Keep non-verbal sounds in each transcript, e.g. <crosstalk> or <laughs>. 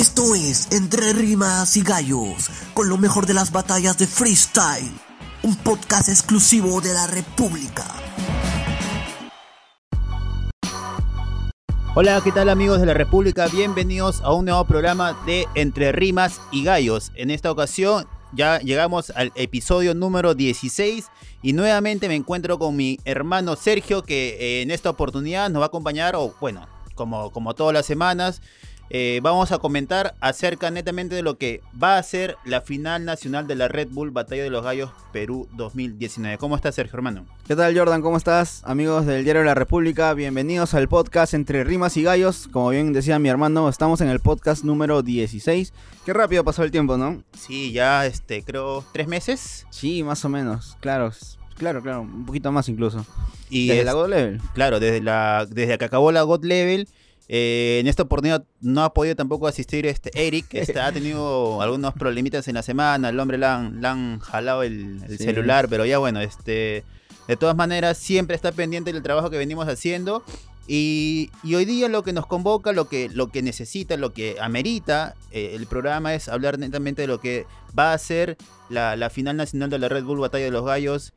Esto es Entre Rimas y Gallos, con lo mejor de las batallas de freestyle. Un podcast exclusivo de la República. Hola, ¿qué tal amigos de la República? Bienvenidos a un nuevo programa de Entre Rimas y Gallos. En esta ocasión ya llegamos al episodio número 16 y nuevamente me encuentro con mi hermano Sergio que eh, en esta oportunidad nos va a acompañar, o bueno, como, como todas las semanas, eh, vamos a comentar acerca netamente de lo que va a ser la final nacional de la Red Bull Batalla de los Gallos Perú 2019. ¿Cómo estás, Sergio, hermano? ¿Qué tal, Jordan? ¿Cómo estás? Amigos del Diario de la República, bienvenidos al podcast Entre Rimas y Gallos. Como bien decía mi hermano, estamos en el podcast número 16. Qué rápido pasó el tiempo, ¿no? Sí, ya, este, creo, tres meses. Sí, más o menos, claro. Claro, claro, un poquito más incluso. Y desde es- la God Level. Claro, desde, la, desde que acabó la God Level. Eh, en esta oportunidad no ha podido tampoco asistir este Eric, que está- ha tenido <laughs> algunos problemitas en la semana, el hombre le han, le han jalado el, el Sí. celular, pero ya bueno, este de todas maneras siempre está pendiente del trabajo que venimos haciendo y, y hoy día lo que nos convoca, lo que, lo que necesita, lo que amerita eh, el programa es hablar netamente de lo que va a ser la, la final nacional de la Red Bull Batalla de los Gallos,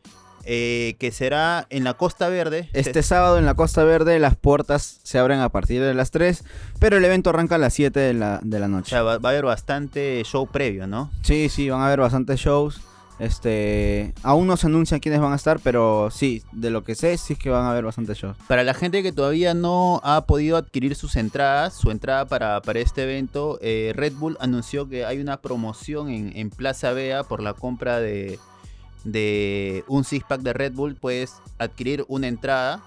eh, que será en la Costa Verde. Este sábado en la Costa Verde las puertas se abren a partir de las 3, pero el evento arranca a las 7 de la, de la O noche. sea, va, va a haber bastante show previo, ¿no? Sí, sí, van a haber bastantes shows. Este, aún no se anuncia quiénes van a estar, pero sí, de lo que sé, sí es que van a haber bastantes shows. Para la gente que todavía no ha podido adquirir sus entradas, su entrada para, para este evento, eh, Red Bull anunció que hay una promoción en, en Plaza Vea por la compra de, de un six pack de Red Bull. Puedes adquirir una entrada,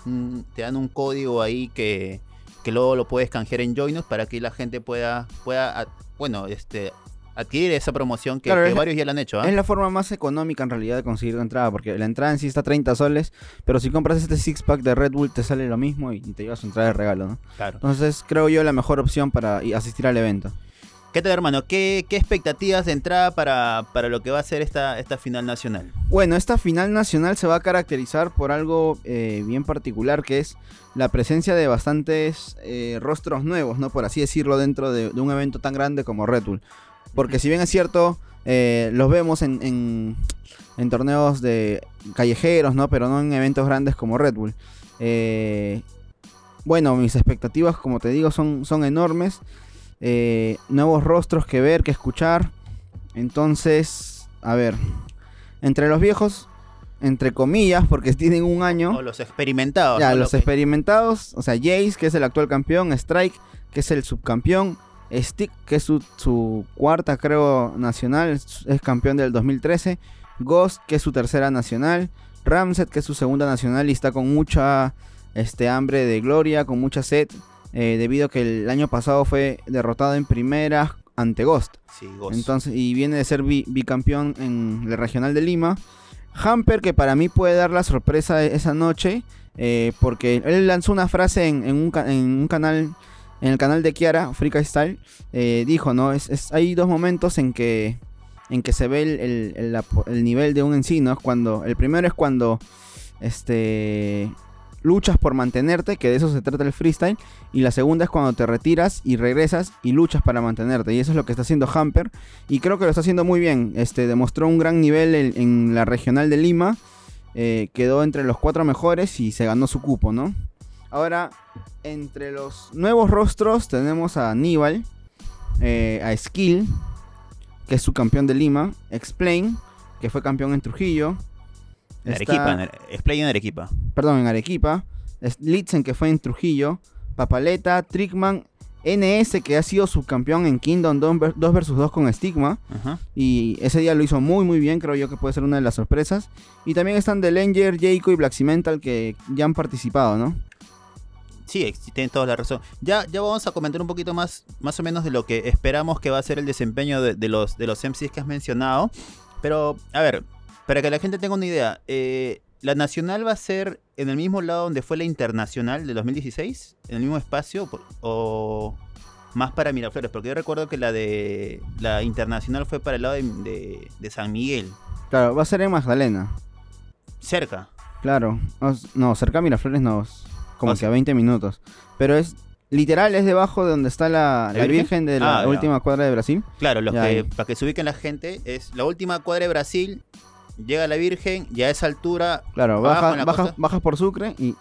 te dan un código ahí que, que luego lo puedes canjear en Joinus para que la gente pueda, pueda bueno, este, adquirir esa promoción que, Claro, que es- varios ya la han hecho. ¿ah? Es la forma más económica en realidad de conseguir la entrada, porque la entrada en sí está 30 soles, pero si compras este six pack de Red Bull te sale lo mismo y te llevas su entrada de regalo, ¿no? Claro. Entonces creo yo la mejor opción para asistir al evento. ¿Qué tal, hermano? ¿Qué, qué expectativas de entrada para, para lo que va a ser esta, esta final nacional? Bueno, esta final nacional se va a caracterizar por algo eh, bien particular, que es la presencia de bastantes eh, rostros nuevos, ¿no? Por así decirlo, dentro de, de un evento tan grande como Red Bull. Porque si bien es cierto, eh, los vemos en, en- en torneos de callejeros, ¿no? Pero no en eventos grandes como Red Bull. Bueno, mis expectativas, como te digo, son, son enormes. Eh, nuevos rostros que ver, que escuchar. Entonces, a ver, entre los viejos, entre comillas, porque <laughs> tienen un año. O los experimentados. Ya, los experimentados, o sea, Jace, que es el actual campeón, Strike, que es el subcampeón, Stick, que es su, su cuarta, creo, nacional, es, es campeón del 2013, Ghost, que es su tercera nacional, Ramset, que es su segunda nacional y está con mucha este, hambre de gloria, con mucha sed, eh, debido a que el año pasado fue derrotado en primera ante Ghost. Sí, Ghost. Entonces, y viene de ser bi- bicampeón en el regional de Lima. Hamper, que para mí puede dar la sorpresa esa noche, eh, porque él lanzó una frase en, en un, ca- en un canal, en el canal de Kiara, Freaka Style, eh, dijo, ¿no? Es, es- hay dos momentos en que, en que se ve el, el- el- la po- el nivel de un encino. Es cuando, el primero es cuando este, luchas por mantenerte, que de eso se trata el freestyle. Y la segunda es cuando te retiras y regresas y luchas para mantenerte. Y eso es lo que está haciendo Hamper. Y creo que lo está haciendo muy bien. Este, demostró un gran nivel en, la regional de Lima. Eh, quedó entre los cuatro mejores y se ganó su cupo, ¿no? Ahora, entre los nuevos rostros tenemos a Aníbal, eh, a Skill, que es su campeón de Lima, Explain, que fue campeón en Trujillo. En Arequipa, en Are- en Arequipa. perdón, en Arequipa, Litzen que fue en Trujillo, Papaleta, Trickman, NS que ha sido subcampeón en Kingdom 2 vs 2 con Stigma Ajá. y ese día lo hizo muy muy bien, creo yo que puede ser una de las sorpresas. Y también están Delanger, Jayco y Black Cimental que ya han participado, ¿no? Sí, tienen toda la razón. Ya, ya vamos a comentar un poquito más, más o menos de lo que esperamos que va a ser el desempeño de, de los, de los MCs que has mencionado. Pero, a ver, para que la gente tenga una idea, eh, ¿la nacional va a ser en el mismo lado donde fue la internacional de 2016? ¿En el mismo espacio? ¿O más para Miraflores? Porque yo recuerdo que la de la internacional fue para el lado de, de- de San Miguel. Claro, va a ser en Magdalena. Cerca. Claro. No, cerca a Miraflores no. Como O que a 20 minutos. Pero es literal es debajo de donde está la, ¿La la Virgen? Virgen de la Ah, última cuadra de Brasil. Claro, los que, para que se ubiquen la gente, es la última cuadra de Brasil, llega la Virgen, y a esa altura Claro, baja- la bajas, por Sucre y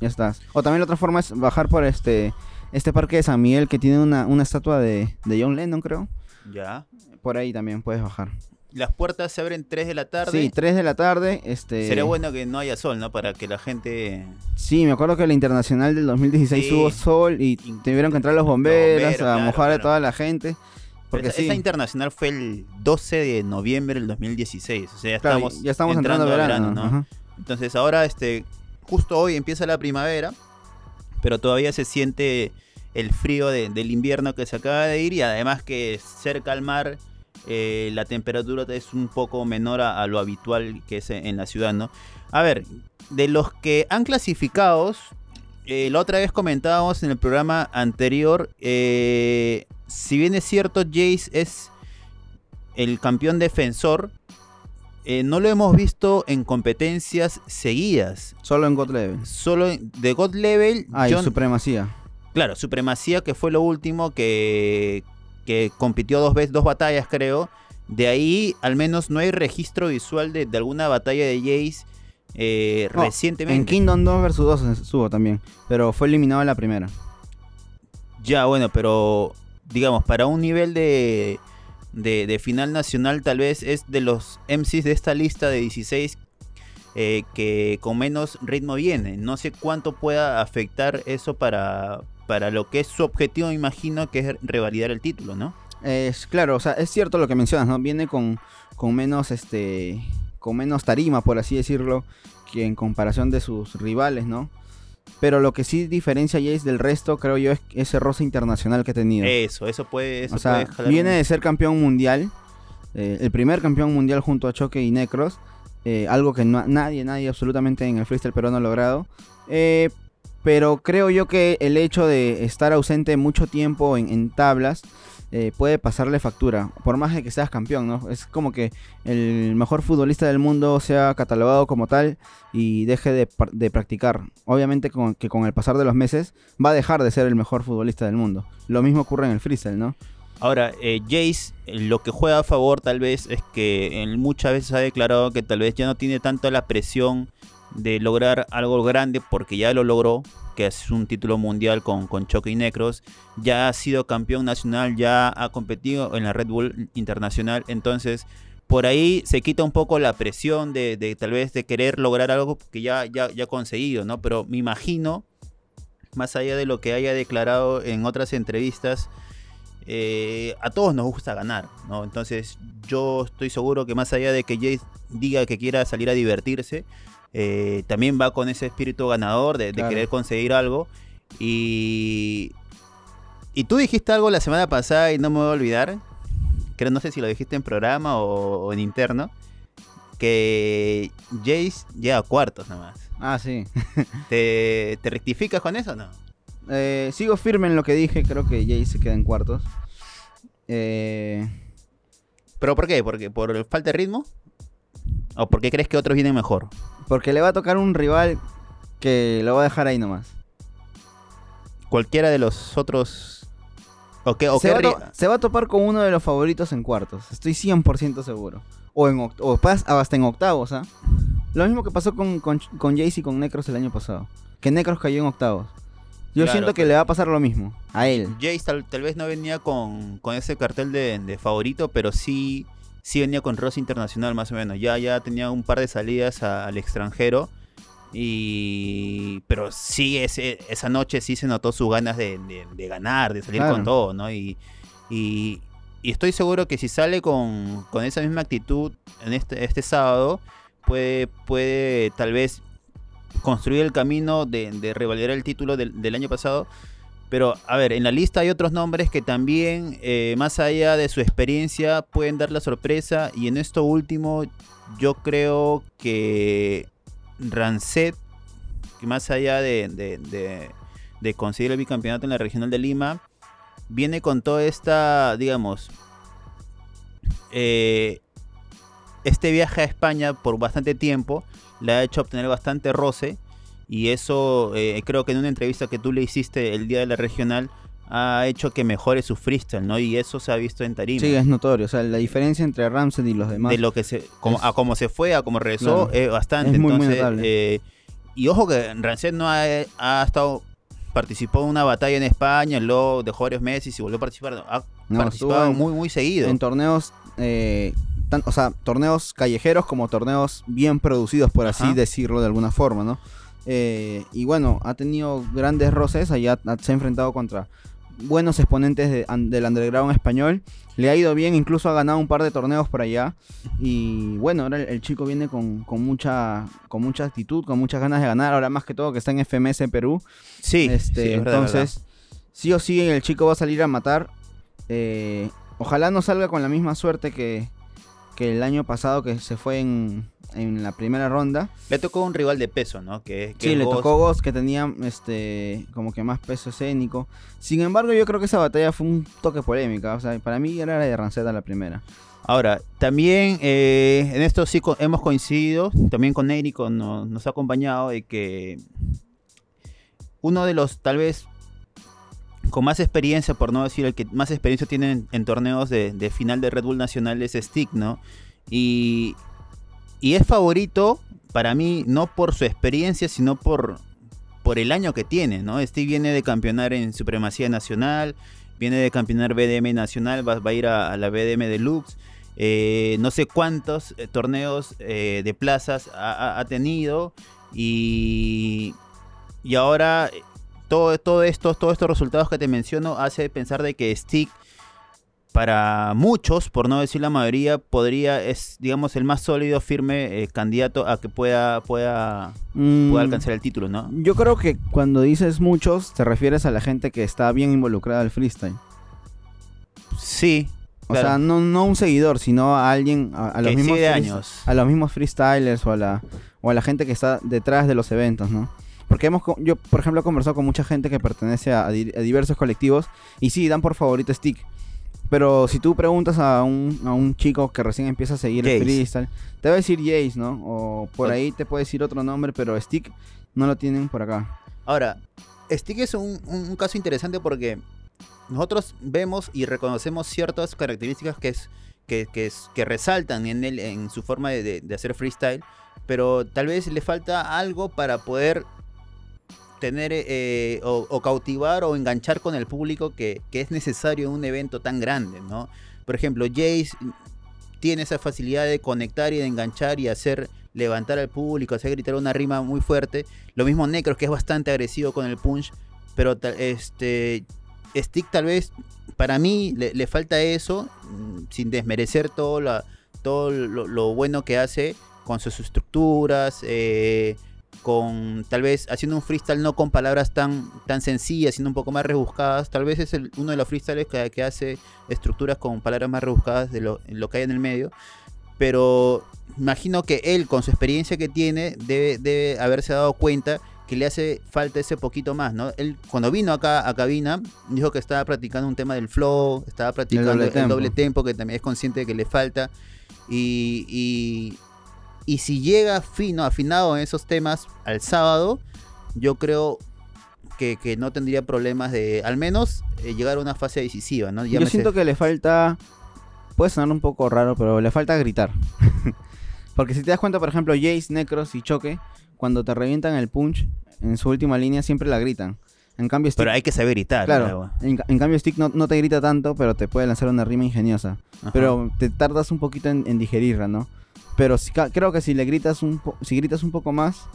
ya estás. O también la otra forma es bajar por este este parque de San Miguel que tiene una, una estatua de, de John Lennon, creo. Ya. Por ahí también puedes bajar. Las puertas se abren 3 de la tarde. Sí, 3 de la tarde. Este, Sería bueno que no haya sol, ¿no? Para que la gente... Sí, me acuerdo que la internacional del 2016 Sí. hubo sol y tuvieron que entrar los bomberos, bomberos, a claro, mojar a claro. toda la gente. Porque esa, sí, esa internacional fue el 12 de noviembre del 2016. O sea, ya claro, estamos, ya estamos entrando, a verano. ¿no? Entonces ahora, este, justo hoy empieza la primavera, pero todavía se siente el frío de- del invierno que se acaba de ir y además que cerca al mar eh, la temperatura es un poco menor a, a lo habitual que es en, en la ciudad, ¿no? A ver, de los que han clasificados, eh, la otra vez comentábamos en el programa anterior, eh, si bien es cierto, Jace es el campeón defensor, eh, no lo hemos visto en competencias seguidas. Solo en God Level. Solo en- de God Level, Ah, y supremacía. claro, Supremacía, que fue lo último que, que compitió dos veces, dos batallas, creo. De ahí, al menos, no hay registro visual de, de alguna batalla de Jace eh, No, recientemente. En Kingdom 2 vs 2 estuvo también, pero fue eliminado en la primera. Ya, bueno, pero digamos, para un nivel de, de, de final nacional, tal vez es de los MCs de esta lista de 16 eh, que con menos ritmo viene. No sé cuánto pueda afectar eso para, para lo que es su objetivo, me imagino, que es revalidar el título, ¿no? Es claro, o sea, es cierto lo que mencionas, ¿no? Viene con, con menos este con menos tarima, por así decirlo, que en comparación de sus rivales, ¿no? Pero lo que sí diferencia a Jace del resto, creo yo, es ese roce internacional que ha tenido. Eso, eso puede, eso o sea, puede viene un- de ser campeón mundial, eh, el primer campeón mundial junto a Choque y Necros, eh, algo que no- nadie, nadie absolutamente en el freestyle peruano ha logrado. Eh, pero creo yo que el hecho de estar ausente mucho tiempo en, en tablas eh, puede pasarle factura, por más de que seas campeón, ¿no? Es como que el mejor futbolista del mundo sea catalogado como tal y deje de, de practicar. Obviamente con, que con el pasar de los meses va a dejar de ser el mejor futbolista del mundo. Lo mismo ocurre en el freestyle, ¿no? Ahora, eh, Jace eh, lo que juega a favor tal vez es que él muchas veces ha declarado que tal vez ya no tiene tanto la presión de lograr algo grande porque ya lo logró, que es un título mundial con, con Choque y Necros, ya ha sido campeón nacional, ya ha competido en la Red Bull Internacional, entonces por ahí se quita un poco la presión de, de tal vez de querer lograr algo que ya, ya, ya ha conseguido, ¿no? Pero me imagino, más allá de lo que haya declarado en otras entrevistas, eh, a todos nos gusta ganar, ¿no? Entonces yo estoy seguro que más allá de que Jace diga que quiera salir a divertirse, eh, también va con ese espíritu ganador de, querer conseguir algo. Y, y tú dijiste algo la semana pasada y no me voy a olvidar, creo no sé si lo dijiste en programa o, o en interno, que Jace llega a cuartos nomás. Ah, sí. <laughs> ¿Te, te rectificas con eso o no? Eh, sigo firme en lo que dije, creo que Jay se queda en cuartos. Eh, ¿Pero por qué? ¿Porque por falta de ritmo? ¿O porque crees que otros vienen mejor? Porque le va a tocar un rival que lo va a dejar ahí nomás. Cualquiera de los otros... ¿O qué, o se, qué va se va a topar con uno de los favoritos en cuartos. Estoy 100% seguro. O, en o pas- hasta en octavos, ¿ah? Lo mismo que pasó con, con, con Jace y con Necros el año pasado. Que Necros cayó en octavos. Yo Claro, siento que le va a pasar lo mismo. A él. Jace tal, tal vez no venía con, con ese cartel de, de favorito, pero sí, sí venía con Ross Internacional más o menos. Ya, ya tenía un par de salidas a- al extranjero. Y pero sí ese, esa noche sí se notó sus ganas de, de- de ganar, de salir Claro. con todo, ¿no? Y, y, y estoy seguro que si sale con, con esa misma actitud en este, este sábado, puede, puede tal vez construir el camino de, de revalidar el título del, del año pasado. Pero, a ver, en la lista hay otros nombres que también, eh, más allá de su experiencia, pueden dar la sorpresa. Y en esto último, yo creo que Rancet, que más allá de, conseguir el bicampeonato en la regional de Lima, viene con toda esta, digamos, eh, este viaje a España por bastante tiempo, le ha hecho obtener bastante roce. Y eso eh, creo que en una entrevista que tú le hiciste el día de la regional ha hecho que mejore su freestyle, ¿no? Y eso se ha visto en tarima. Sí, es notorio. O sea, la diferencia entre Ramsey y los demás. De lo que se, como, Es- a cómo se fue, a cómo regresó, Claro. es bastante. Es muy, muy Entonces, notable. eh, y ojo que Rancet no ha, ha estado, participó en una batalla en España, luego dejó varios meses y volvió a participar. Ha No, participado en- muy, muy seguido. en torneos, eh, tan- o sea, torneos callejeros como torneos bien producidos, por así decirlo de alguna forma, ¿no? Eh, y bueno, ha tenido grandes roces, allá se ha enfrentado contra buenos exponentes de- del underground español. Le ha ido bien, incluso ha ganado un par de torneos por allá. Y bueno, ahora el, el chico viene con, con mucha con mucha actitud, con muchas ganas de ganar. Ahora más que todo que está en FMS Perú. sí, Este, sí, verdad, entonces, sí o sí el chico va a salir a matar. Eh, ojalá no salga con la misma suerte que, que el año pasado que se fue en, en la primera ronda. Le tocó un rival de peso, ¿no? Que, que Sí, le tocó Ghost que tenía este como que más peso escénico. Sin embargo, yo creo que esa batalla fue un toque polémica. O sea, para mí era la de Ranceta la primera. Ahora, también eh, en esto sí co- hemos coincidido, también con Érico nos, nos ha acompañado de que uno de los tal vez con más experiencia, por no decir el que más experiencia tiene en, en torneos de, de final de Red Bull Nacional es Stick, ¿no? Y, y es favorito para mí no por su experiencia, sino por, por el año que tiene, ¿no? Stick viene de campeonar en Supremacía Nacional, viene de campeonar BDM Nacional, va, a ir a, la BDM Deluxe. Eh, no sé cuántos eh, torneos eh, de plazas ha tenido y, y ahora eh, todo, todo estos, todos estos resultados que te menciono hace pensar de que Stick para muchos, por no decir la mayoría, podría es digamos el más sólido, firme eh, candidato a que pueda pueda, Mm, pueda alcanzar el título, ¿no? Yo creo que cuando dices muchos, te refieres a la gente que está bien involucrada al freestyle. Sí, O Claro. sea, no, no un seguidor, sino a alguien, a, a los mismos años. a los mismos freestylers o a la o a la gente que está detrás de los eventos, ¿no? Porque hemos yo, por ejemplo, he conversado con mucha gente que pertenece a diversos colectivos y sí, dan por favorito Stick. Pero si tú preguntas a un, a un chico que recién empieza a seguir el freestyle, te va a decir Jace, ¿no? O por ahí te puede decir otro nombre, pero Stick no lo tienen por acá. Ahora, Stick es un, un- un caso interesante porque nosotros vemos y reconocemos ciertas características que, es, que, que, es- que resaltan en él, en su forma de- de hacer freestyle, pero tal vez le falta algo para poder tener eh, o, cautivar o enganchar con el público que, que es necesario en un evento tan grande, ¿no? Por ejemplo, Jace tiene esa facilidad de conectar y de enganchar y hacer levantar al público, hacer gritar una rima muy fuerte. Lo mismo Necros, que es bastante agresivo con el punch, pero este Stick tal vez para mí le, falta eso, mm, sin desmerecer todo, la, todo lo, lo bueno que hace con sus estructuras, eh, con tal vez haciendo un freestyle no con palabras tan, tan sencillas, sino un poco más rebuscadas. Tal vez es el- uno de los freestyles que, que hace estructuras con palabras más rebuscadas de lo, lo que hay en el medio. Pero imagino que él, con su experiencia que tiene, debe, debe haberse dado cuenta que le hace falta ese poquito más, ¿no? Él cuando vino acá a cabina dijo que estaba practicando un tema del flow, estaba practicando doble el tempo. doble tempo, que también es consciente de que le falta. Y, y, y si llega fino, afinado en esos temas al sábado, yo creo que, que no tendría problemas de, al menos, eh, llegar a una fase decisiva, ¿no? Yo siento que le falta. Puede sonar un poco raro, pero le falta gritar. <laughs> Porque si te das cuenta, por ejemplo, Jace, Necros y Choque, cuando te revientan el punch en su última línea, siempre la gritan. En cambio, Stick, Pero hay que saber gritar. claro, en, ca- en cambio Stick no, no te grita tanto, pero te puede lanzar una rima ingeniosa. Ajá. Pero te tardas un poquito en, en digerirla, ¿no? Pero si creo que si le gritas un po- si gritas un poco más,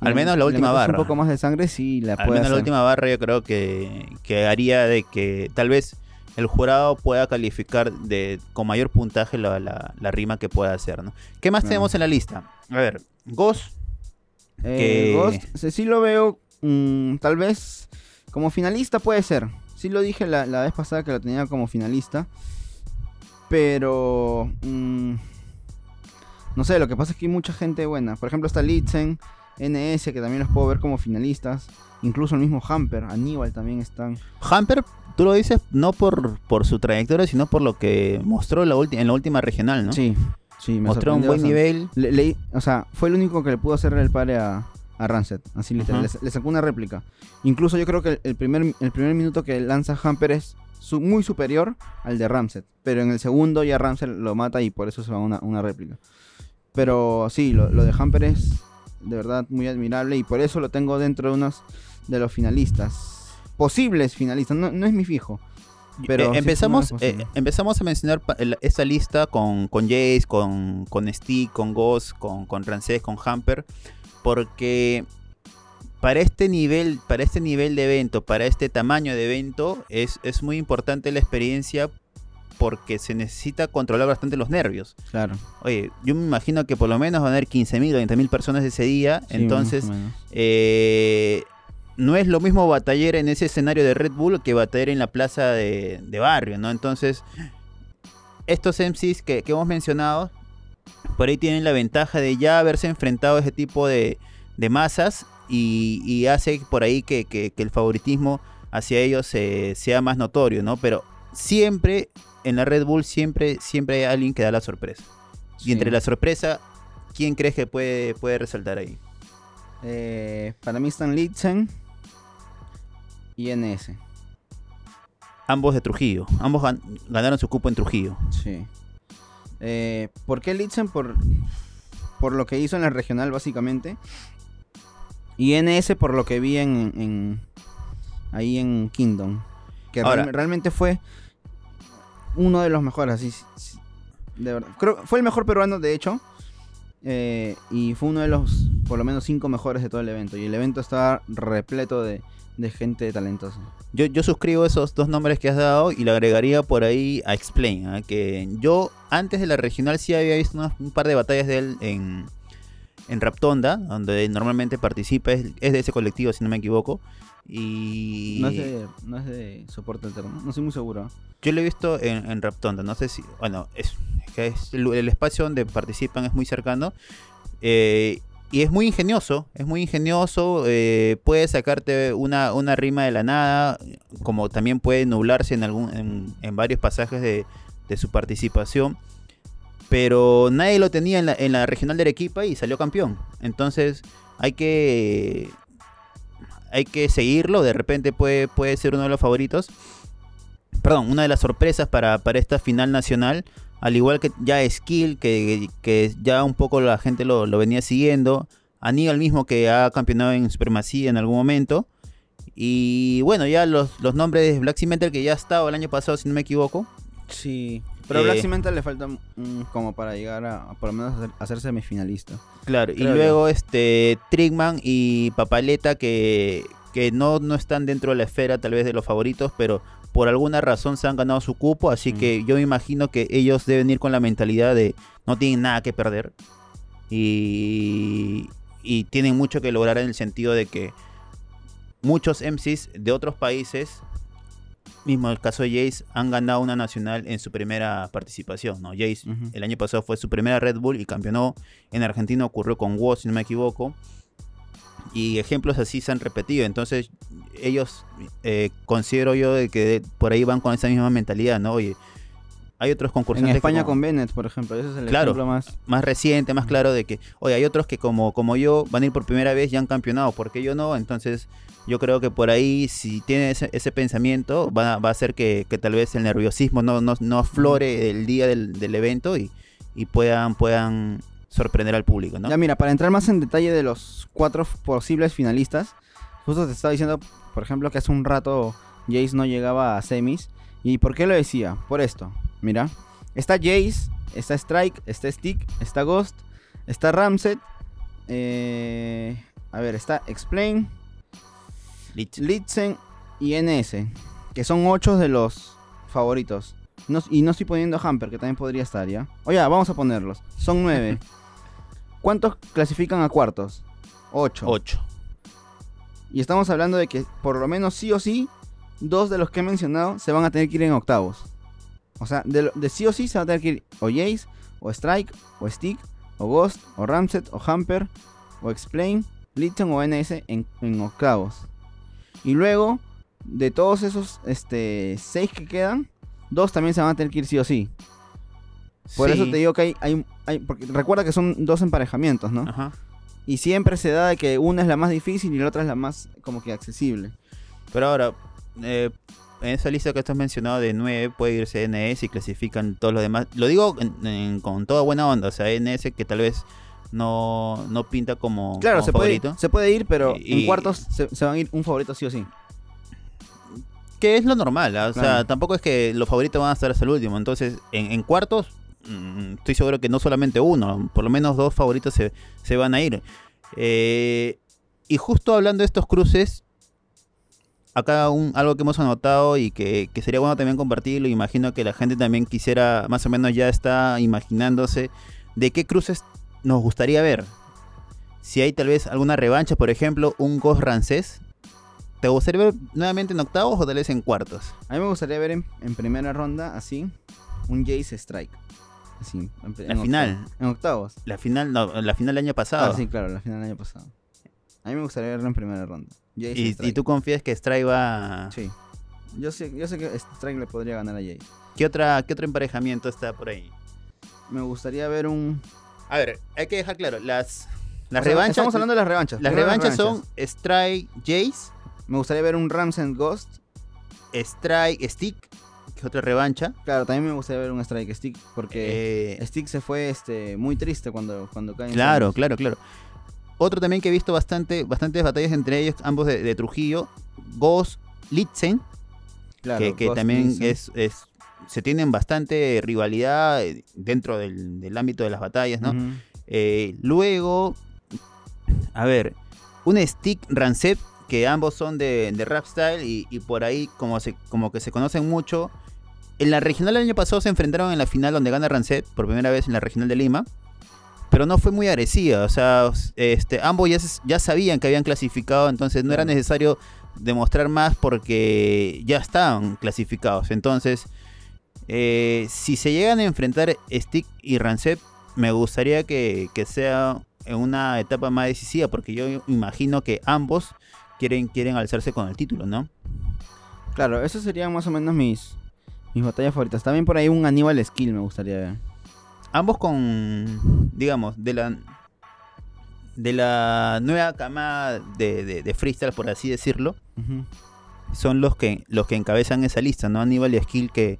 Al menos la última barra. un poco más de sangre, sí la Al menos la última barra yo creo que, que haría de que tal vez el jurado pueda calificar de con mayor puntaje la, la- la rima que pueda hacer, ¿no? ¿Qué más tenemos en la lista? A ver, Ghost, Eh, que- Ghost, sí, sí lo veo, mm, tal vez como finalista puede ser. Sí lo dije la, la vez pasada que lo tenía como finalista. Pero... mm, no sé, lo que pasa es que hay mucha gente buena. Por ejemplo está Litzen, NS, que también los puedo ver como finalistas. Incluso el mismo Hamper, Aníbal también están. Hamper, tú lo dices no por, por su trayectoria, sino por lo que mostró la en la última regional, ¿no? Sí, sí, me mostró un buen bastante. nivel. Le- o sea, fue el único que le pudo hacer el pare a, a Rancet. Así literal. Le, le sacó una réplica. Incluso yo creo que el, el primer, el primer minuto que lanza Hamper es su- muy superior al de Ramset. Pero en el segundo ya Ramset lo mata y por eso se va una, una réplica. Pero sí, lo, lo de Hamper es de verdad muy admirable y por eso lo tengo dentro de unos de los finalistas. Posibles finalistas, no, no es mi fijo. Pero Eh, empezamos, eh, empezamos a mencionar esta lista con, con Jace, con, con Stick, con Ghost, con, con Rancés, con Hamper, porque para este nivel, para este nivel de evento, para este tamaño de evento, es, es muy importante la experiencia porque se necesita controlar bastante los nervios. Claro. Oye, yo me imagino que por lo menos van a haber 15.000 o 20.000 personas ese día, Sí, entonces eh, no es lo mismo batallar en ese escenario de Red Bull que batallar en la plaza de, de barrio, ¿no? Entonces, estos MCs que, que hemos mencionado, por ahí tienen la ventaja de ya haberse enfrentado a ese tipo de, de masas y, y hace por ahí que, que- que el favoritismo hacia ellos eh, sea más notorio, ¿no? Pero siempre en la Red Bull, siempre, siempre hay alguien que da la sorpresa. Y entre la sorpresa, ¿quién crees que puede, puede resaltar ahí? Eh, para mí están Litzen y NS. Ambos de Trujillo. Ambos gan- ganaron su cupo en Trujillo. Sí. Eh, ¿Por qué Litzen? Por, por lo que hizo en la regional, básicamente. Y NS por lo que vi en, en- ahí en Kingdom. Que Ahora- realmente fue uno de los mejores, así. sí, De verdad. Creo fue el mejor peruano, de hecho. eh, y fue uno de los, por lo menos, cinco mejores de todo el evento. Y el evento estaba repleto de, de gente talentosa. Yo, yo suscribo esos dos nombres que has dado y le agregaría por ahí a Explain. ¿ah? Que yo antes de la regional sí había visto un par de batallas de él en, en Raptonda, donde normalmente participa. Es, es de ese colectivo, si no me equivoco. Y No es, de, no es de soporte alterno, no estoy muy seguro. yo lo he visto en, en Raptonda. No sé si. Bueno, es, es que es el, el espacio donde participan es muy cercano. Eh, y es muy ingenioso, es muy ingenioso, eh, puede sacarte una, una rima de la nada, como también puede nublarse en, algún, en, en varios pasajes de, de su participación, pero nadie lo tenía en la, en la regional de Arequipa y salió campeón. Entonces hay que, hay que seguirlo, de repente puede, puede ser uno de los favoritos. Perdón, una de las sorpresas para, para esta final nacional al igual que ya Skill, que, que ya un poco la gente lo, lo venía siguiendo. Aníbal mismo que ha campeonado en Supremacía en algún momento. Y bueno, ya los, los nombres de Black Cemental que ya ha estado el año pasado, si no me equivoco. Sí. Pero a Eh, Black Cimental le falta mm, como para llegar a, a por lo menos hacer, a ser semifinalista. Claro, y Creo luego este Trigman y Papaleta que, que no, no están dentro de la esfera tal vez de los favoritos, pero por alguna razón se han ganado su cupo, así Mm. que yo me imagino que ellos deben ir con la mentalidad de no tienen nada que perder y, y tienen mucho que lograr en el sentido de que muchos MCs de otros países, mismo el caso de Jace, han ganado una nacional en su primera participación, ¿no? Jace el año pasado fue su primera Red Bull y campeonó en Argentina, ocurrió con Woz, si no me equivoco. Y ejemplos así se han repetido. Entonces, ellos eh, considero yo de que por ahí van con esa misma mentalidad, ¿no? Oye, hay otros En concursantes que España como- con Bennett, por ejemplo, ese es el Claro. ejemplo más. más reciente, más claro de que, oye, hay otros que como, como yo van a ir por primera vez y han campeonado, ¿por qué yo no? Entonces, yo creo que por ahí, si tiene ese, ese pensamiento, va, a- va a hacer que, que tal vez el nerviosismo no, no, no aflore el día del, del evento y, y puedan, puedan sorprender al público, ¿no? Ya mira, para entrar más en detalle de los cuatro posibles finalistas, justo te estaba diciendo, por ejemplo, que hace un rato Jace no llegaba a semis. ¿Y por qué lo decía? Por esto. Mira, está Jace, está Strike, está Stick, está Ghost, está Ramset, eh, a ver, está Explain. Litzen y NS, que son ocho de los favoritos. No- y no estoy poniendo a Hamper, que también podría estar, ¿ya? Oye, vamos a ponerlos. Son nueve. <laughs> ¿Cuántos clasifican a cuartos? Ocho. 8. Y estamos hablando de que por lo menos sí o sí, dos de los que he mencionado se van a tener que ir en octavos. O sea, de, sí o sí se va a tener que ir o Jace, o Strike, o Stick, o Ghost, o Ramset, o Hamper, o Explain, Litzen o NS en, en octavos. Y luego, de todos esos este, seis que quedan, dos también se van a tener que ir sí o sí. Por eso te digo que hay, hay, hay- porque recuerda que son dos emparejamientos, ¿no? Ajá. Y siempre se da de que una es la más difícil y la otra es la más como que accesible. Pero ahora, eh, en esa lista que estás mencionado de 9 puede irse NS y clasifican todos los demás. Lo digo en- en- con toda buena onda, o sea, NS que tal vez no, no pinta como, Claro, como se puede, favorito. se puede ir, pero Y- en cuartos se, se van a ir un favorito sí o sí. Que es lo normal, ¿ah? o sea, tampoco es que los favoritos van a estar hasta el último. Entonces, en, en cuartos, mm, estoy seguro que no solamente uno, por lo menos dos favoritos se, se van a ir. Eh, y justo hablando de estos cruces, acá un, algo que hemos anotado y que, que sería bueno también compartirlo, imagino que la gente también quisiera, más o menos ya está imaginándose de qué cruces nos gustaría ver. Si hay tal vez alguna revancha, por ejemplo, un Ghost Rancés. ¿Te gustaría ver nuevamente en octavos o tal vez en cuartos? A mí me gustaría ver en, en primera ronda, así, un Jace Strike. Así, en, La en final. octavos. En octavos. La final, no, la final del año pasado. Ah, sí, claro, la final del año pasado. A mí me gustaría verlo en primera ronda. Y, Strike. y tú confías que Stray va... Sí. Yo sé, yo sé que Strike le podría ganar a Jace. ¿Qué, otra, ¿Qué otro emparejamiento está por ahí? Me gustaría ver un... A ver, hay que dejar claro, las, o las sea, revanchas... Estamos hablando de las revanchas. Las revanchas son Stray Jace, Me gustaría ver un Rams and Ghost. Stray Stick, que es otra revancha. Claro, también me gustaría ver un Strike Stick. Porque Eh, Stick se fue este, muy triste cuando, cuando cae claro, claro, claro. Otro también que he visto bastante, bastantes batallas entre ellos, ambos de, de Trujillo. Ghost Litzen, Claro, que, que Ghost también es, es... Se tienen bastante rivalidad eh, dentro del, del ámbito de las batallas, ¿no? Eh, luego, a ver, un Stick Rancet, que ambos son de, de rap style y, y por ahí como, se, como que se conocen mucho. En la regional del año pasado se enfrentaron en la final donde gana Rancet, por primera vez en la regional de Lima. Pero no fue muy agresiva, o sea, este, ambos ya, sabían que habían clasificado, entonces no era necesario demostrar más porque ya estaban clasificados. Entonces, eh, si se llegan a enfrentar Stick y Rancet, me gustaría que, que sea en una etapa más decisiva, porque yo imagino que ambos quieren, quieren alzarse con el título, ¿no? Claro, esas serían más o menos mis, mis batallas favoritas. También por ahí un Aníbal Skill me gustaría ver. Ambos con, digamos, de la de la nueva camada de, de, de freestyle, por así decirlo, son los que los que encabezan esa lista, ¿no? Aníbal y Skill que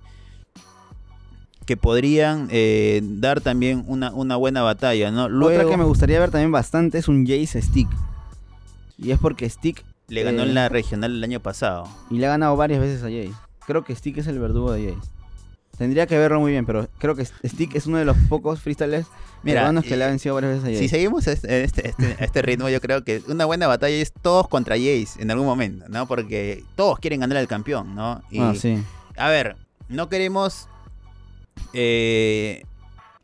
que podrían eh, dar también una, una buena batalla, ¿no? Luego Otra que me gustaría ver también bastante es un Jace Stick. Y es porque Stick le ganó eh, en la regional el año pasado. y le ha ganado varias veces a Jace. Creo que Stick es el verdugo de Jace. Tendría que verlo muy bien, pero creo que Stick es uno de los pocos freestylers Mira, peruanos que le ha vencido varias veces a Jace. Si seguimos este, este, este- ritmo, yo creo que una buena batalla es todos contra Jace en algún momento, ¿no? Porque todos quieren ganar al campeón, ¿no? Y, Ah, sí. A ver, no queremos eh,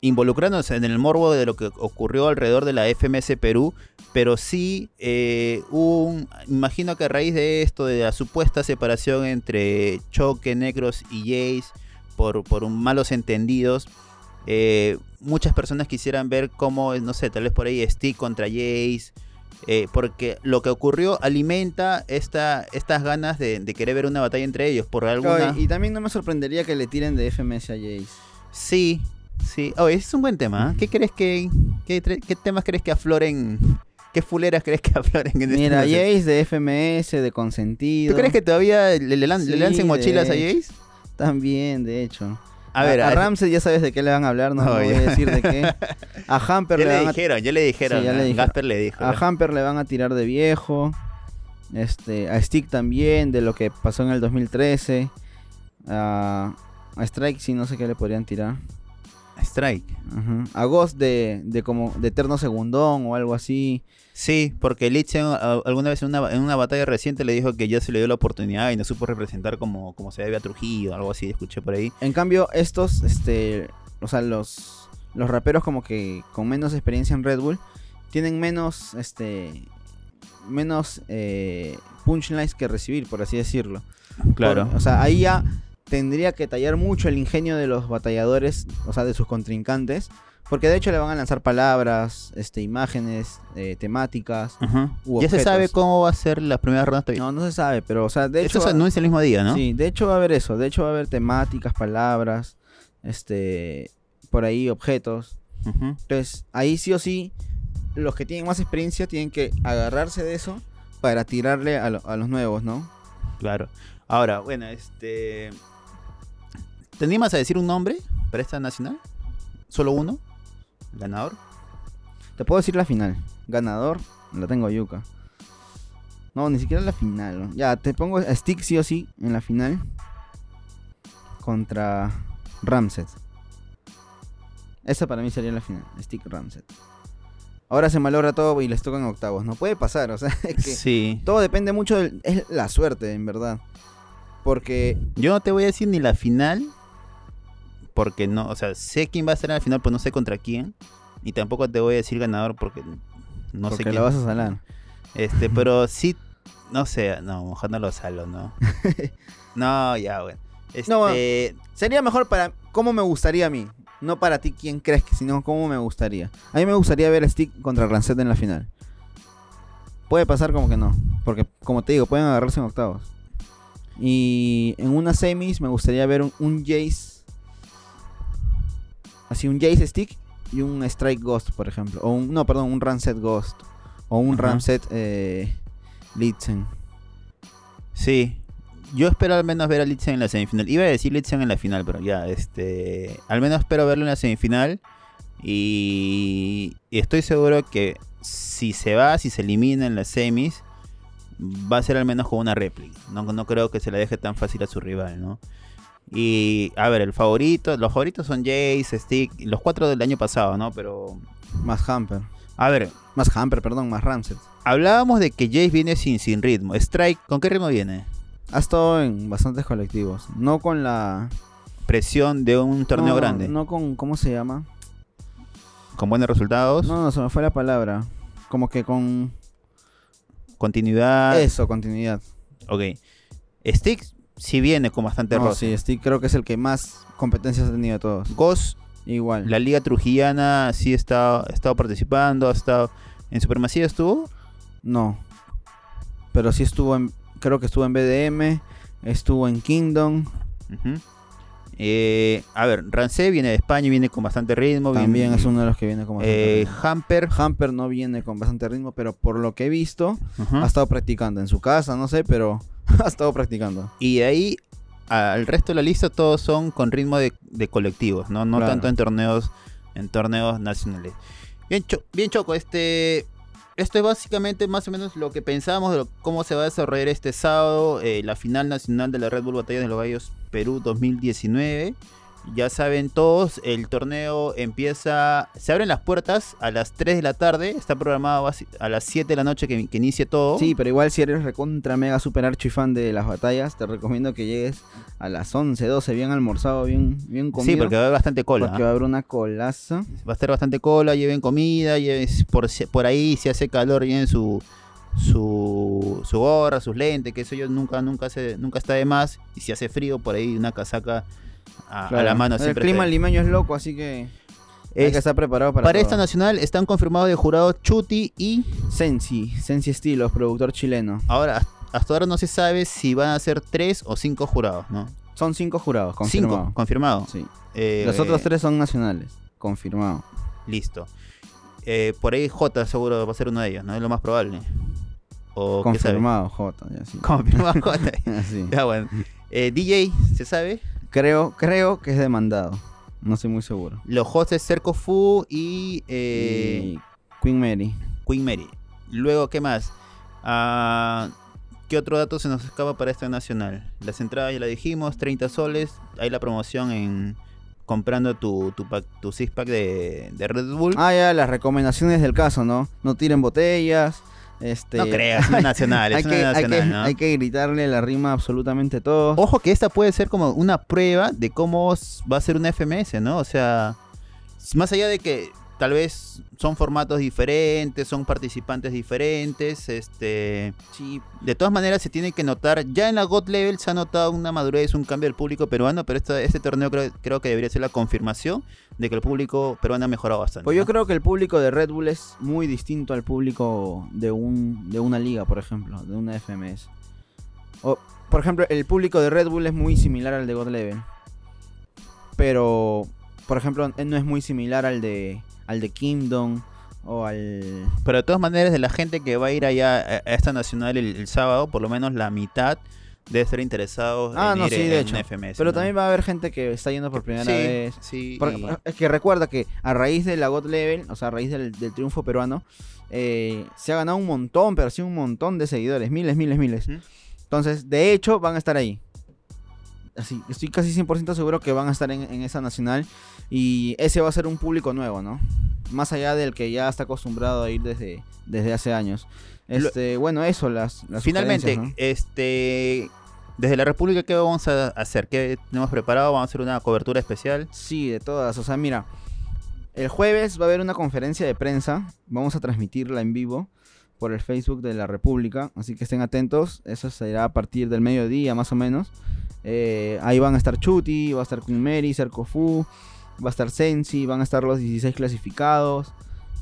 involucrarnos en el morbo de lo que ocurrió alrededor de la FMS Perú, pero sí eh, un, imagino que a raíz de esto, de la supuesta separación entre Choque, Negros y Jace, por, por un malos entendidos, eh, muchas personas quisieran ver cómo, no sé, tal vez por ahí Stick contra Jace. eh, porque lo que ocurrió alimenta esta, estas ganas de, de querer ver una batalla entre ellos. Por alguna. Y, y también no me sorprendería que le tiren de FMS a Jace. Sí, sí. Oh, ese es un buen tema. ¿eh? ¿Qué crees que, qué, qué temas crees que afloren? ¿Qué fuleras crees que <laughs> afloren en este Mira, entonces? Jace de FMS, de consentido. ¿Tú crees que todavía le, le lan- le lancen mochilas a de. Jace? También, de hecho. A ver, a, a- Ramsey ya sabes de qué le van a hablar, no, No, voy ya. a decir de qué. A <laughs> Hamper ya le le van a dijeron, ya le dijeron. Sí, ya le dijeron. Gasper le dijo. A Hamper le van a tirar de viejo. Este, a Stick también, de lo que pasó en el 2013. A, a Strike sí, no sé qué le podrían tirar. Strike. Ajá. A Ghost de, de como de eterno segundón o algo así. Sí, porque a- alguna vez en una, en una batalla reciente le dijo que ya se le dio la oportunidad y no supo representar como, como se debe a Trujillo, algo así, escuché por ahí. En cambio, estos, este, o sea, los, los raperos como que con menos experiencia en Red Bull tienen menos, este, menos eh, punchlines que recibir, por así decirlo. Claro. Por- o sea, ahí ya tendría que tallar mucho el ingenio de los batalladores, o sea, de sus contrincantes, porque de hecho le van a lanzar palabras, este, imágenes, eh, temáticas. U Ya se sabe cómo va a ser la primera ronda. todavía. No, no se sabe, pero, o sea, de hecho... Eso se anuncia el mismo día, ¿no? Sí, de hecho va a haber eso. De hecho va a haber temáticas, palabras, este, por ahí objetos. Entonces, ahí sí o sí los que tienen más experiencia tienen que agarrarse de eso para tirarle a, lo- a los nuevos, ¿no? Claro. Ahora, bueno, este. ¿Te animas a decir un nombre para esta nacional? ¿Solo uno? ¿Ganador? Te puedo decir la final. Ganador, la tengo Yuka. No, ni siquiera la final. ¿no? Ya, te pongo a Stick sí o sí en la final. Contra Ramset. Esa para mí sería la final. Stick Ramset. Ahora se malogra todo y les tocan octavos. No puede pasar, o sea, <laughs> es que Sí. todo depende mucho de es la suerte, en verdad. Porque Yo no te voy a decir ni la final. Porque no, o sea, sé quién va a estar en la final, pero no sé contra quién. Y tampoco te voy a decir ganador porque no porque sé quién. la vas a salar. Este, <laughs> pero sí, no sé, no, mejor no lo salo, ¿no? <laughs> no, ya, bueno. Este, No, Sería mejor para cómo me gustaría a mí. No para ti quién crees que, sino cómo me gustaría. A mí me gustaría ver a Stick contra Rancet en la final. Puede pasar como que no. Porque, como te digo, pueden agarrarse en octavos. Y en una semis me gustaría ver un, un Jace. Así, un Jace Stick y un Strike Ghost, por ejemplo. O un, no, perdón, un Rancet Ghost. O un Ajá. Ramset eh, Litzen. Sí. Yo espero al menos ver a Litzen en la semifinal. Iba a decir Litzen en la final, pero ya, este. Al menos espero verlo en la semifinal. Y, y estoy seguro que si se va, si se elimina en las semis, va a ser al menos con una réplica. No, no creo que se la deje tan fácil a su rival, ¿no? Y a ver, el favorito, los favoritos son Jace, Stick, los cuatro del año pasado, ¿no? Pero. Más Hamper. A ver, Más Hamper, perdón, más Ramset. hablábamos de que Jace viene sin, sin ritmo. Strike, ¿con qué ritmo viene? Ha estado en bastantes colectivos. No con la. Presión de un torneo no, grande. No con. ¿Cómo se llama? con buenos resultados, No, no, se me fue la palabra. Como que con. continuidad. Eso, continuidad. Ok. Stick sí viene con bastante No, roce. sí, Stick creo que es el que más competencias ha tenido de todos. Ghost, Igual. la liga trujillana sí está, ha estado participando, ha estado en Supermasía estuvo. No. Pero sí estuvo en. Creo que estuvo en BDM. Estuvo en Kingdom. Eh, a ver, Rancé viene de España y viene con bastante ritmo. También viene- es uno de los que viene como. Eh, Hamper. Hamper no viene con bastante ritmo, pero por lo que he visto, ha estado practicando en su casa, no sé, pero <laughs> ha estado practicando. Y de ahí al resto de la lista todos son con ritmo de, de colectivos, ¿no? No Claro. tanto en torneos, en torneos nacionales. Bien, Cho- bien Choco, este. Esto es básicamente más o menos lo que pensábamos de lo- cómo se va a desarrollar este sábado eh, la final nacional de la Red Bull Batalla de los Gallos Perú 2019. Ya saben todos, el torneo empieza, se abren las puertas a las 3 de la tarde, está programado a las 7 de la noche que, que inicie todo. Sí, pero igual si eres recontra mega super archi fan de las batallas, te recomiendo que llegues a las 11, 12, bien almorzado, bien, bien comido. Sí, porque va a haber bastante cola. porque ¿ah? va a haber una colaza. Va a estar bastante cola, lleven comida, lleven por, por ahí si hace calor, lleven su su, su gorra, sus lentes, que eso yo nunca nunca se, nunca está de más. Y si hace frío, por ahí una casaca a, la mano El clima limeño es loco, así que hay que estar preparado para para todo. esta nacional están confirmados de jurado Chuti y Sensi, Sensi Estilos, productor chileno. ahora hasta ahora no se sabe si van a ser tres o cinco jurados, ¿no? Son cinco jurados, confirmado. Cinco, confirmado. Sí. Eh, Los otros tres son nacionales, confirmado. Listo. Eh, por ahí J seguro va a ser uno de ellos, ¿no? Es lo más probable. Confirmado, J, ya sí. Confirmado J. <laughs> Ya, bueno. Eh, DJ, ¿se sabe? Creo, creo que es demandado. No estoy muy seguro. Los hosts es Cerco Fu y, eh, Y Queen Mary. Queen Mary. Luego, ¿qué más? Ah, ¿Qué otro dato se nos escapa para esta nacional? Las entradas ya la dijimos, 30 soles. Hay la promoción en comprando tu, tu, pack- tu six pack de, de Red Bull. Ah, ya, las recomendaciones del caso, ¿no? No tiren botellas. Este, no creas, es <laughs> nacional, hay, es que, una hay, nacional, que, ¿no? hay que gritarle la rima a absolutamente todo. Ojo que esta puede ser como una prueba de cómo va a ser una FMS, ¿no? O sea, más allá de que tal vez son formatos diferentes, son participantes diferentes, este, Sí, de todas maneras se tiene que notar, ya en la God Level se ha notado una madurez, un cambio del público peruano, pero esta- este torneo creo, creo que debería ser la confirmación de que el público peruano ha mejorado bastante. Pues yo ¿no? creo que el público de Red Bull es muy distinto al público de un de una liga, por ejemplo, de una FMS. O, por ejemplo, el público de Red Bull es muy similar al de God Level. Pero, por ejemplo, eh, no es muy similar al de al de Kingdom o al... Pero de todas maneras, de la gente que va a ir allá a, a esta nacional el, el sábado, por lo menos la mitad debe estar interesados Ah, en no, ir sí, en de hecho. FMS. Pero ¿no? también va a haber gente que está yendo por primera sí, vez. sí, Porque- y- Es que recuerda que a raíz de la God Level, o sea, a raíz del, del triunfo peruano, eh, se ha ganado un montón, pero sí un montón de seguidores, miles, miles, miles. Entonces, de hecho, van a estar ahí. Así, estoy casi 100% seguro que van a estar en, en esa nacional. Y ese va a ser un público nuevo, ¿no? Más allá del que ya está acostumbrado a ir desde, desde hace años. Lo- Este, bueno, eso, las, las Finalmente, este desde la República, ¿qué vamos a hacer? ¿Qué tenemos preparado? ¿Vamos a hacer una cobertura especial? Sí, de todas. O sea, mira, el jueves va a haber una conferencia de prensa. Vamos a transmitirla en vivo por el Facebook de la República. Así que estén atentos. Eso será a partir del mediodía, más o menos. Eh, ahí van a estar Chuti, va a estar Queen Mary, Fu, va a estar Sensi, van a estar los 16 clasificados.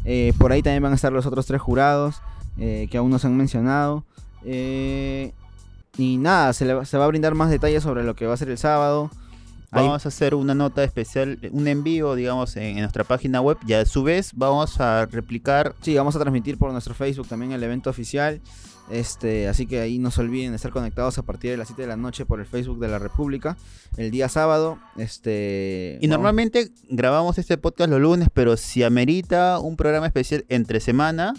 Eh, por ahí también van a estar los otros tres jurados eh, que aún no se han mencionado. Y nada, se va a brindar más detalles sobre lo que va a ser el sábado. Ahí- Vamos a hacer una nota especial, un envío, digamos, en, en nuestra página web. Y a su vez vamos a replicar Sí, vamos a transmitir por nuestro Facebook también el evento oficial. Este, así que ahí no se olviden de estar conectados a partir de las 7 de la noche por el Facebook de la República. El día sábado, este. Y normalmente grabamos este podcast los lunes, pero si amerita un programa especial entre semana,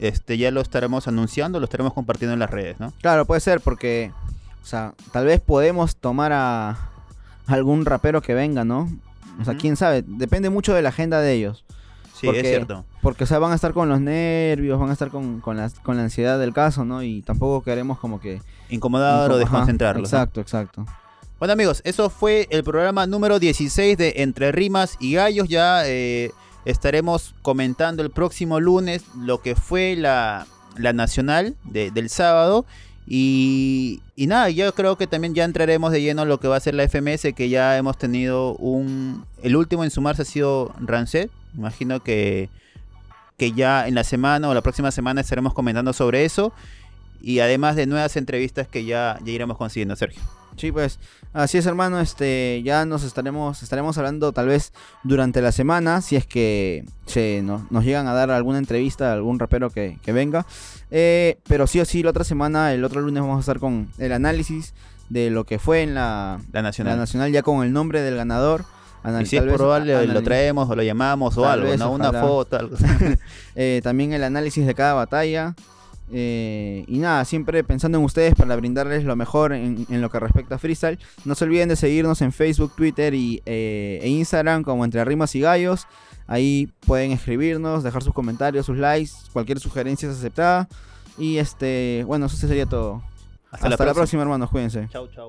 este ya lo estaremos anunciando, lo estaremos compartiendo en las redes, ¿no? Claro, puede ser porque. O sea, tal vez podemos tomar a algún rapero que venga, ¿no? O sea, quién sabe. Depende mucho de la agenda de ellos. Sí, Porque- es cierto. Porque, o sea, van a estar con los nervios, van a estar con, con, la, con la ansiedad del caso, ¿no? Y tampoco queremos como que. Incomodar o Ajá, desconcentrarlos. ¿no? Exacto, exacto. Bueno amigos, eso fue el programa número 16 de Entre Rimas y Gallos. Ya eh, estaremos comentando el próximo lunes lo que fue la, la nacional de- del sábado. Y, y nada, yo creo que también ya entraremos de lleno en lo que va a ser la FMS, que ya hemos tenido un... El último en sumarse ha sido Rancet. Imagino que, que ya en la semana o la próxima semana estaremos comentando sobre eso. Y además de nuevas entrevistas que ya, ya iremos consiguiendo, Sergio. Sí, pues así es, hermano. Este, ya nos estaremos, estaremos hablando tal vez durante la semana, si es que se nos, nos llegan a dar alguna entrevista a algún rapero que, que venga. Eh, pero sí o sí, la otra semana, el otro lunes vamos a estar con el análisis de lo que fue en la, La la nacional. nacional, ya con el nombre del ganador. Anal- Y si es probable, anal- lo traemos o lo llamamos o Tal algo, vez, ¿no? Una foto, algo. <laughs> eh, también el análisis de cada batalla. Eh, y nada, siempre pensando en ustedes para brindarles lo mejor en, en lo que respecta a freestyle. No se olviden de seguirnos en Facebook, Twitter y, eh, e Instagram como Entre Rimas y Gallos. Ahí pueden escribirnos, dejar sus comentarios, sus likes, cualquier sugerencia es aceptada. Y este, bueno, eso sería todo. Hasta, Hasta, la, próxima. hermanos, cuídense. Chau, chau.